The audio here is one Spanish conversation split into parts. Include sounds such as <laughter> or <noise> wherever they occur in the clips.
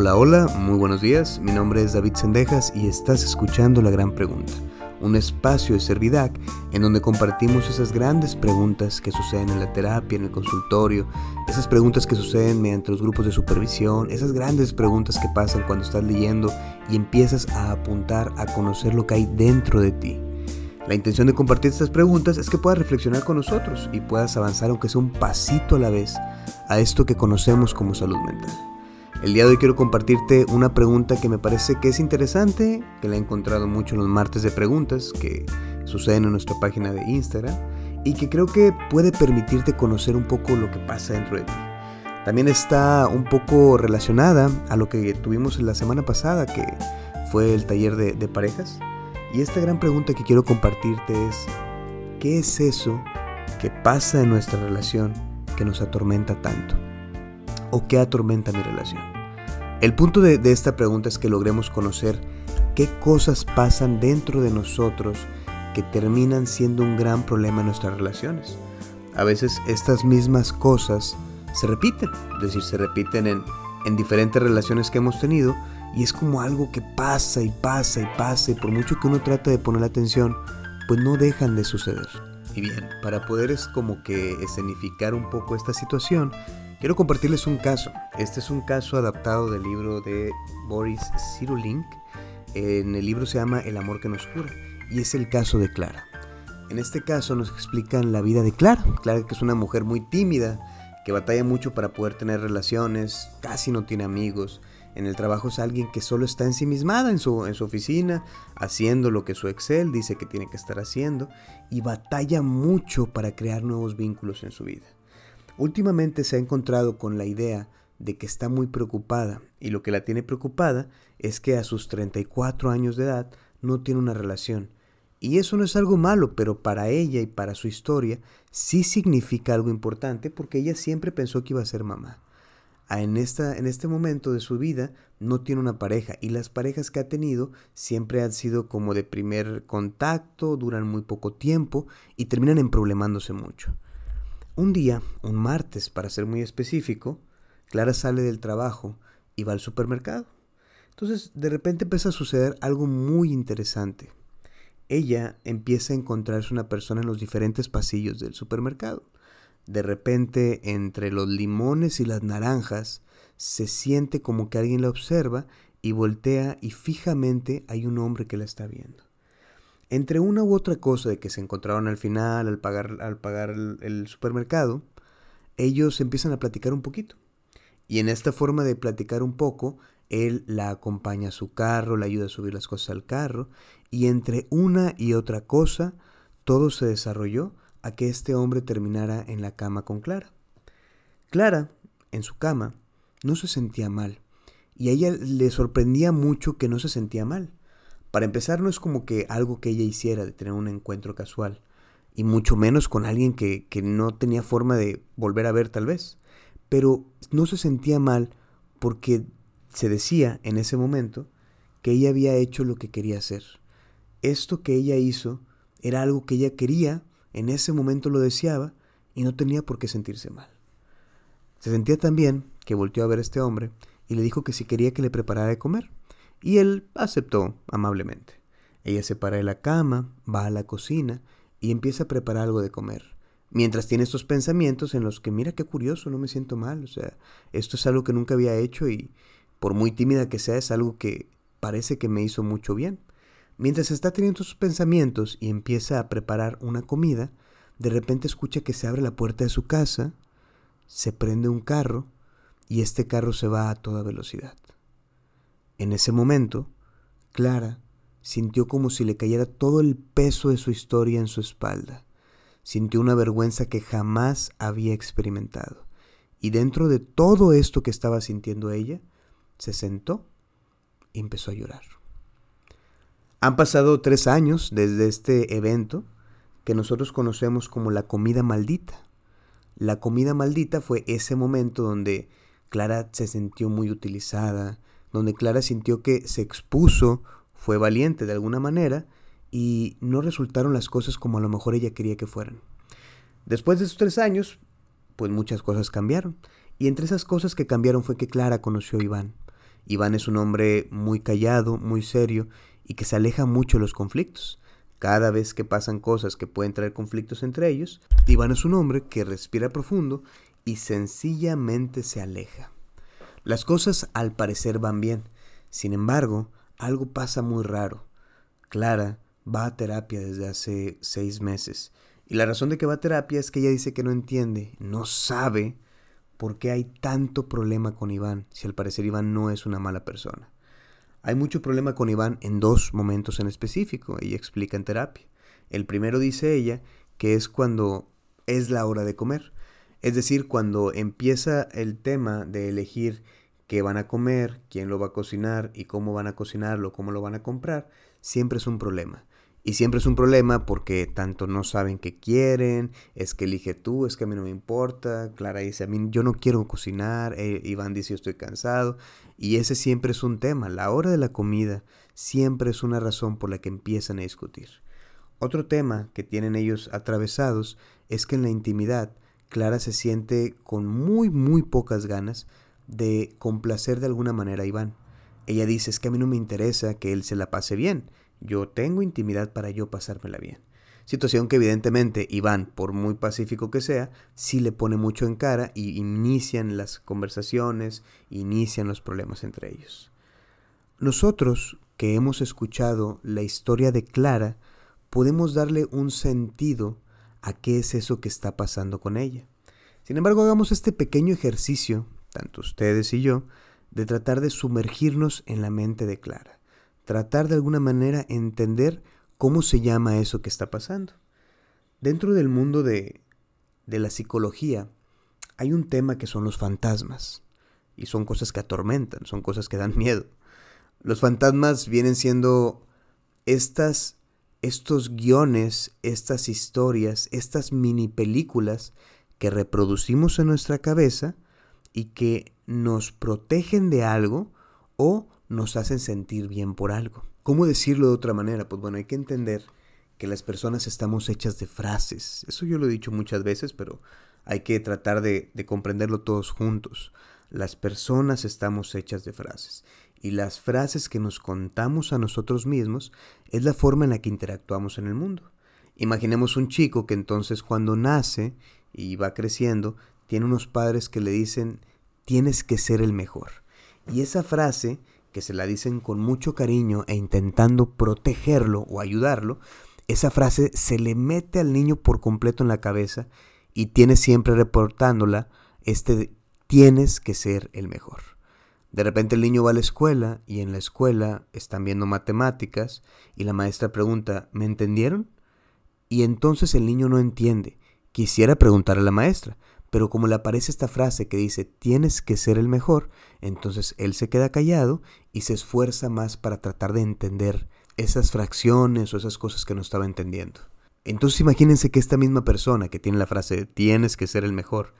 Hola, hola, muy buenos días. Mi nombre es David Sendejas y estás escuchando La Gran Pregunta, un espacio de Servidac en donde compartimos esas grandes preguntas que suceden en la terapia, en el consultorio, esas preguntas que suceden mediante los grupos de supervisión, esas grandes preguntas que pasan cuando estás leyendo y empiezas a apuntar a conocer lo que hay dentro de ti. La intención de compartir estas preguntas es que puedas reflexionar con nosotros y puedas avanzar aunque sea un pasito a la vez a esto que conocemos como salud mental. El día de hoy quiero compartirte una pregunta que me parece que es interesante, que la he encontrado mucho en los martes de preguntas que suceden en nuestra página de Instagram y que creo que puede permitirte conocer un poco lo que pasa dentro de ti. También está un poco relacionada a lo que tuvimos la semana pasada, que fue el taller de, de parejas. Y esta gran pregunta que quiero compartirte es, ¿qué es eso que pasa en nuestra relación que nos atormenta tanto? O qué atormenta mi relación? El punto de, esta pregunta es que logremos conocer qué cosas pasan dentro de nosotros que terminan siendo un gran problema en nuestras relaciones. A veces estas mismas cosas se repiten, es decir, se repiten en, en diferentes relaciones que hemos tenido y es como algo que pasa y pasa y pasa y por mucho que uno trate de poner atención, pues no dejan de suceder. Y bien, para poder es como que escenificar un poco esta situación, Quiero compartirles un caso. Este es un caso adaptado del libro de Boris Cyrulnik. En el libro se llama El amor que nos cura y es el caso de Clara. En este caso nos explican la vida de Clara. Clara que es una mujer muy tímida, que batalla mucho para poder tener relaciones, casi no tiene amigos. En el trabajo es alguien que solo está ensimismada en su, en su oficina, haciendo lo que su Excel dice que tiene que estar haciendo, y batalla mucho para crear nuevos vínculos en su vida. Últimamente se ha encontrado con la idea de que está muy preocupada y lo que la tiene preocupada es que a sus 34 años de edad no tiene una relación. Y eso no es algo malo, pero para ella y para su historia sí significa algo importante porque ella siempre pensó que iba a ser mamá. En, esta, en este momento de su vida no tiene una pareja y las parejas que ha tenido siempre han sido como de primer contacto, duran muy poco tiempo y terminan emproblemándose mucho. Un día, un martes para ser muy específico, Clara sale del trabajo y va al supermercado. Entonces, de repente empieza a suceder algo muy interesante. Ella empieza a encontrarse una persona en los diferentes pasillos del supermercado. De repente, entre los limones y las naranjas, se siente como que alguien la observa y voltea y fijamente hay un hombre que la está viendo. Entre una u otra cosa de que se encontraron al final, al pagar, al pagar el, supermercado, ellos empiezan a platicar un poquito. Y en esta forma de platicar un poco, él la acompaña a su carro, le ayuda a subir las cosas al carro, y entre una y otra cosa, todo se desarrolló a que este hombre terminara en la cama con Clara. Clara, en su cama, no se sentía mal, y a ella le sorprendía mucho que no se sentía mal. Para empezar, no es como que algo que ella hiciera de tener un encuentro casual, y mucho menos con alguien que, que no tenía forma de volver a ver tal vez. Pero no se sentía mal porque se decía en ese momento que ella había hecho lo que quería hacer. Esto que ella hizo era algo que ella quería, en ese momento lo deseaba y no tenía por qué sentirse mal. Se sentía también que volteó a ver a este hombre y le dijo que si quería que le preparara de comer. Y él aceptó amablemente. Ella se para de la cama, va a la cocina y empieza a preparar algo de comer. Mientras tiene estos pensamientos en los que, mira qué curioso, no me siento mal, o sea, esto es algo que nunca había hecho y por muy tímida que sea, es algo que parece que me hizo mucho bien. Mientras está teniendo sus pensamientos y empieza a preparar una comida, de repente escucha que se abre la puerta de su casa, se prende un carro y este carro se va a toda velocidad. En ese momento, Clara sintió como si le cayera todo el peso de su historia en su espalda. Sintió una vergüenza que jamás había experimentado. Y dentro de todo esto que estaba sintiendo ella, se sentó y empezó a llorar. Han pasado tres años desde este evento que nosotros conocemos como la comida maldita. La comida maldita fue ese momento donde Clara se sintió muy utilizada, donde Clara sintió que se expuso, fue valiente de alguna manera y no resultaron las cosas como a lo mejor ella quería que fueran. Después de esos tres años, pues muchas cosas cambiaron. Y entre esas cosas que cambiaron fue que Clara conoció a Iván. Iván es un hombre muy callado, muy serio y que se aleja mucho de los conflictos. Cada vez que pasan cosas que pueden traer conflictos entre ellos, Iván es un hombre que respira profundo y sencillamente se aleja. Las cosas al parecer van bien, sin embargo, algo pasa muy raro. Clara va a terapia desde hace seis meses y la razón de que va a terapia es que ella dice que no entiende, no sabe por qué hay tanto problema con Iván, si al parecer Iván no es una mala persona. Hay mucho problema con Iván en dos momentos en específico, ella explica en terapia. El primero dice ella que es cuando es la hora de comer, es decir, cuando empieza el tema de elegir qué van a comer, quién lo va a cocinar y cómo van a cocinarlo, cómo lo van a comprar, siempre es un problema. Y siempre es un problema porque tanto no saben qué quieren, es que elige tú, es que a mí no me importa. Clara dice, a mí yo no quiero cocinar, eh, Iván dice, yo estoy cansado. Y ese siempre es un tema. La hora de la comida siempre es una razón por la que empiezan a discutir. Otro tema que tienen ellos atravesados es que en la intimidad Clara se siente con muy, muy pocas ganas de complacer de alguna manera a Iván. Ella dice, es que a mí no me interesa que él se la pase bien yo tengo intimidad para yo pasármela bien. Situación que evidentemente Iván, por muy pacífico que sea, sí le pone mucho en cara y inician las conversaciones, inician los problemas entre ellos. Nosotros, que hemos escuchado la historia de Clara, podemos darle un sentido a qué es eso que está pasando con ella. Sin embargo, hagamos este pequeño ejercicio, tanto ustedes y yo, de tratar de sumergirnos en la mente de Clara tratar de alguna manera entender cómo se llama eso que está pasando. Dentro del mundo de, de la psicología hay un tema que son los fantasmas. Y son cosas que atormentan, son cosas que dan <laughs> miedo. Los fantasmas vienen siendo estas, estos guiones, estas historias, estas mini películas que reproducimos en nuestra cabeza y que nos protegen de algo o nos hacen sentir bien por algo. ¿Cómo decirlo de otra manera? Pues bueno, hay que entender que las personas estamos hechas de frases. Eso yo lo he dicho muchas veces, pero hay que tratar de, comprenderlo todos juntos. Las personas estamos hechas de frases. Y las frases que nos contamos a nosotros mismos es la forma en la que interactuamos en el mundo. Imaginemos un chico que entonces cuando nace y va creciendo, tiene unos padres que le dicen, tienes que ser el mejor. Y esa frase que se la dicen con mucho cariño e intentando protegerlo o ayudarlo, esa frase se le mete al niño por completo en la cabeza y tiene siempre reportándola este tienes que ser el mejor. De repente el niño va a la escuela y en la escuela están viendo matemáticas y la maestra pregunta, ¿me entendieron? Y entonces el niño no entiende. Quisiera preguntar a la maestra, pero como le aparece esta frase que dice tienes que ser el mejor, entonces él se queda callado y se esfuerza más para tratar de entender esas fracciones o esas cosas que no estaba entendiendo. Entonces imagínense que esta misma persona que tiene la frase tienes que ser el mejor,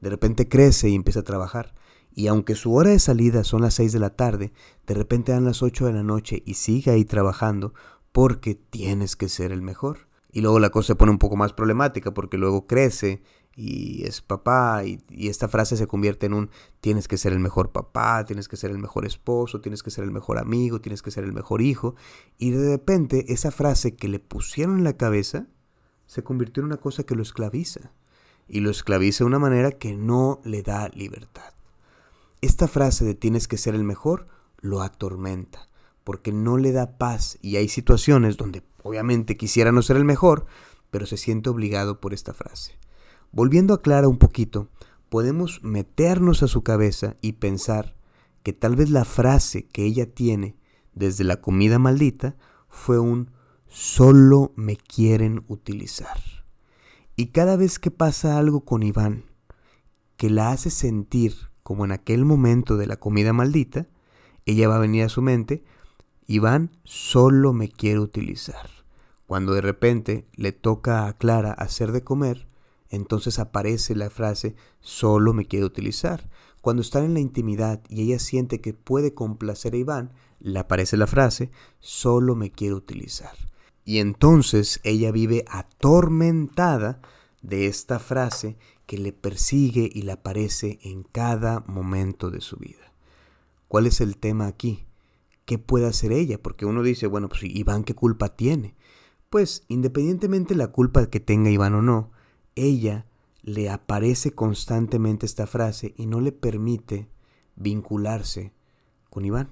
de repente crece y empieza a trabajar. Y aunque su hora de salida son las 6 de la tarde, de repente dan las 8 de la noche y sigue ahí trabajando porque tienes que ser el mejor. Y luego la cosa se pone un poco más problemática porque luego crece y es papá y, esta frase se convierte en un tienes que ser el mejor papá, tienes que ser el mejor esposo, tienes que ser el mejor amigo, tienes que ser el mejor hijo y de repente esa frase que le pusieron en la cabeza se convirtió en una cosa que lo esclaviza y lo esclaviza de una manera que no le da libertad. Esta frase de tienes que ser el mejor lo atormenta porque no le da paz y hay situaciones donde obviamente quisiera no ser el mejor, pero se siente obligado por esta frase. Volviendo a Clara un poquito, podemos meternos a su cabeza y pensar que tal vez la frase que ella tiene desde la comida maldita fue un solo me quieren utilizar. Y cada vez que pasa algo con Iván, que la hace sentir como en aquel momento de la comida maldita, ella va a venir a su mente, Iván solo me quiere utilizar. Cuando de repente le toca a Clara hacer de comer, entonces aparece la frase solo me quiere utilizar. Cuando están en la intimidad y ella siente que puede complacer a Iván, le aparece la frase solo me quiere utilizar. Y entonces ella vive atormentada de esta frase que le persigue y le aparece en cada momento de su vida. ¿Cuál es el tema aquí? ¿Qué puede hacer ella? Porque uno dice, bueno, pues Iván, ¿qué culpa tiene? Pues independientemente de la culpa que tenga Iván o no, ella le aparece constantemente esta frase y no le permite vincularse con Iván.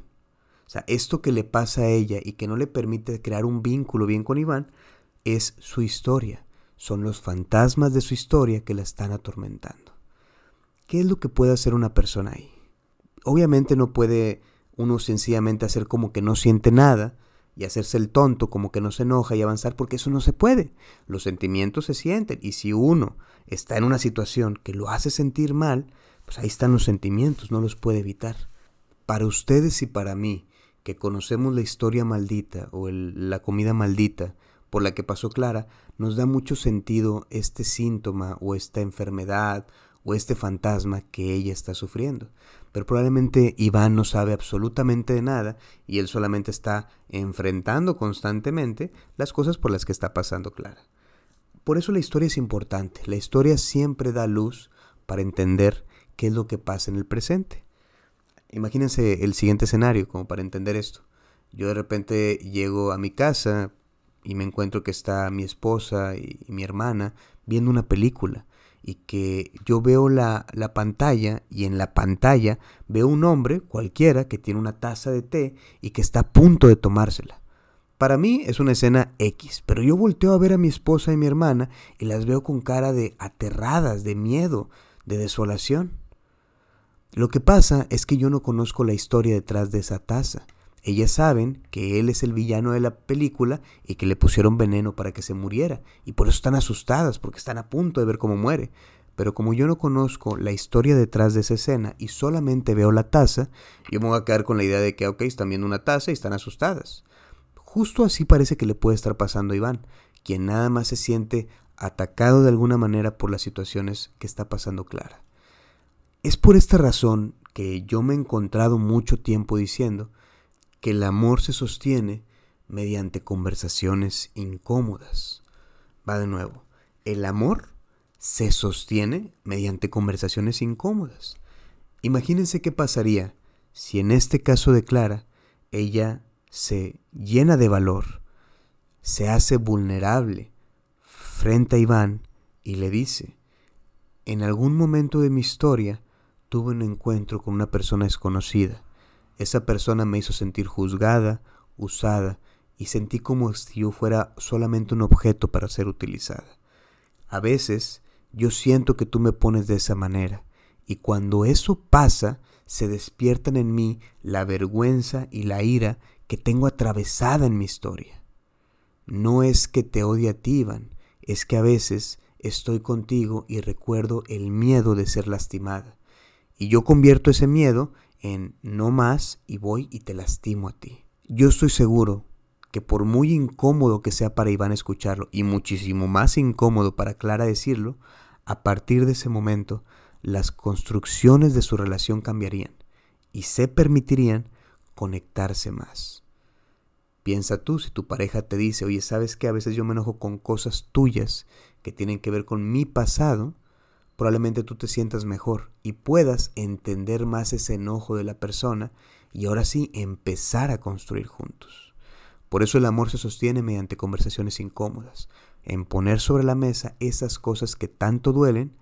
O sea, esto que le pasa a ella y que no le permite crear un vínculo bien con Iván es su historia. Son los fantasmas de su historia que la están atormentando. ¿Qué es lo que puede hacer una persona ahí? Obviamente no puede uno sencillamente hacer como que no siente nada y hacerse el tonto como que no se enoja y avanzar porque eso no se puede. Los sentimientos se sienten y si uno está en una situación que lo hace sentir mal, pues ahí están los sentimientos, no los puede evitar. Para ustedes y para mí, que conocemos la historia maldita o la comida maldita por la que pasó Clara, nos da mucho sentido este síntoma o esta enfermedad o este fantasma que ella está sufriendo. Pero probablemente Iván no sabe absolutamente de nada y él solamente está enfrentando constantemente las cosas por las que está pasando Clara. Por eso la historia es importante. La historia siempre da luz para entender qué es lo que pasa en el presente. Imagínense el siguiente escenario como para entender esto. Yo de repente llego a mi casa y me encuentro que está mi esposa y, mi hermana viendo una película y que yo veo la, la, pantalla y en la pantalla veo un hombre cualquiera que tiene una taza de té y que está a punto de tomársela. Para mí es una escena X, pero yo volteo a ver a mi esposa y mi hermana y las veo con cara de aterradas, de miedo, de desolación. Lo que pasa es que yo no conozco la historia detrás de esa taza. Ellas saben que él es el villano de la película y que le pusieron veneno para que se muriera, y por eso están asustadas, porque están a punto de ver cómo muere. Pero como yo no conozco la historia detrás de esa escena y solamente veo la taza, yo me voy a quedar con la idea de que, ok, están viendo una taza y están asustadas. Justo así parece que le puede estar pasando a Iván, quien nada más se siente atacado de alguna manera por las situaciones que está pasando Clara. Es por esta razón que yo me he encontrado mucho tiempo diciendo que el amor se sostiene mediante conversaciones incómodas. Va de nuevo, el amor se sostiene mediante conversaciones incómodas. Imagínense qué pasaría si en este caso de Clara ella se llena de valor, se hace vulnerable frente a Iván y le dice, en algún momento de mi historia tuve un encuentro con una persona desconocida. Esa persona me hizo sentir juzgada, usada, y sentí como si yo fuera solamente un objeto para ser utilizada. A veces yo siento que tú me pones de esa manera, y cuando eso pasa, se despiertan en mí la vergüenza y la ira que tengo atravesada en mi historia. No es que te odie a ti, es que a veces estoy contigo y recuerdo el miedo de ser lastimada. Y yo convierto ese miedo en no más y voy y te lastimo a ti. Yo estoy seguro que por muy incómodo que sea para Iván escucharlo y muchísimo más incómodo para Clara decirlo, a partir de ese momento las construcciones de su relación cambiarían y se permitirían conectarse más. Piensa tú si tu pareja te dice, oye, sabes que a veces yo me enojo con cosas tuyas que tienen que ver con mi pasado, probablemente tú te sientas mejor y puedas entender más ese enojo de la persona y ahora sí empezar a construir juntos. Por eso el amor se sostiene mediante conversaciones incómodas, en poner sobre la mesa esas cosas que tanto duelen,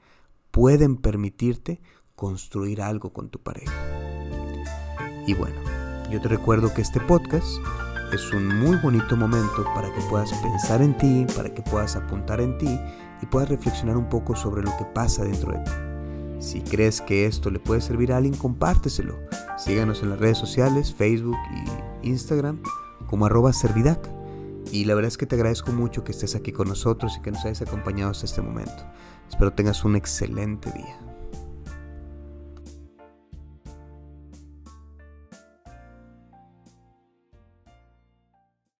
pueden permitirte construir algo con tu pareja. Y bueno, yo te recuerdo que este podcast es un muy bonito momento para que puedas pensar en ti, para que puedas apuntar en ti y puedas reflexionar un poco sobre lo que pasa dentro de ti. Si crees que esto le puede servir a alguien, compárteselo. Síganos en las redes sociales, Facebook y Instagram como arroba servidac. Y la verdad es que te agradezco mucho que estés aquí con nosotros y que nos hayas acompañado hasta este momento. Espero tengas un excelente día.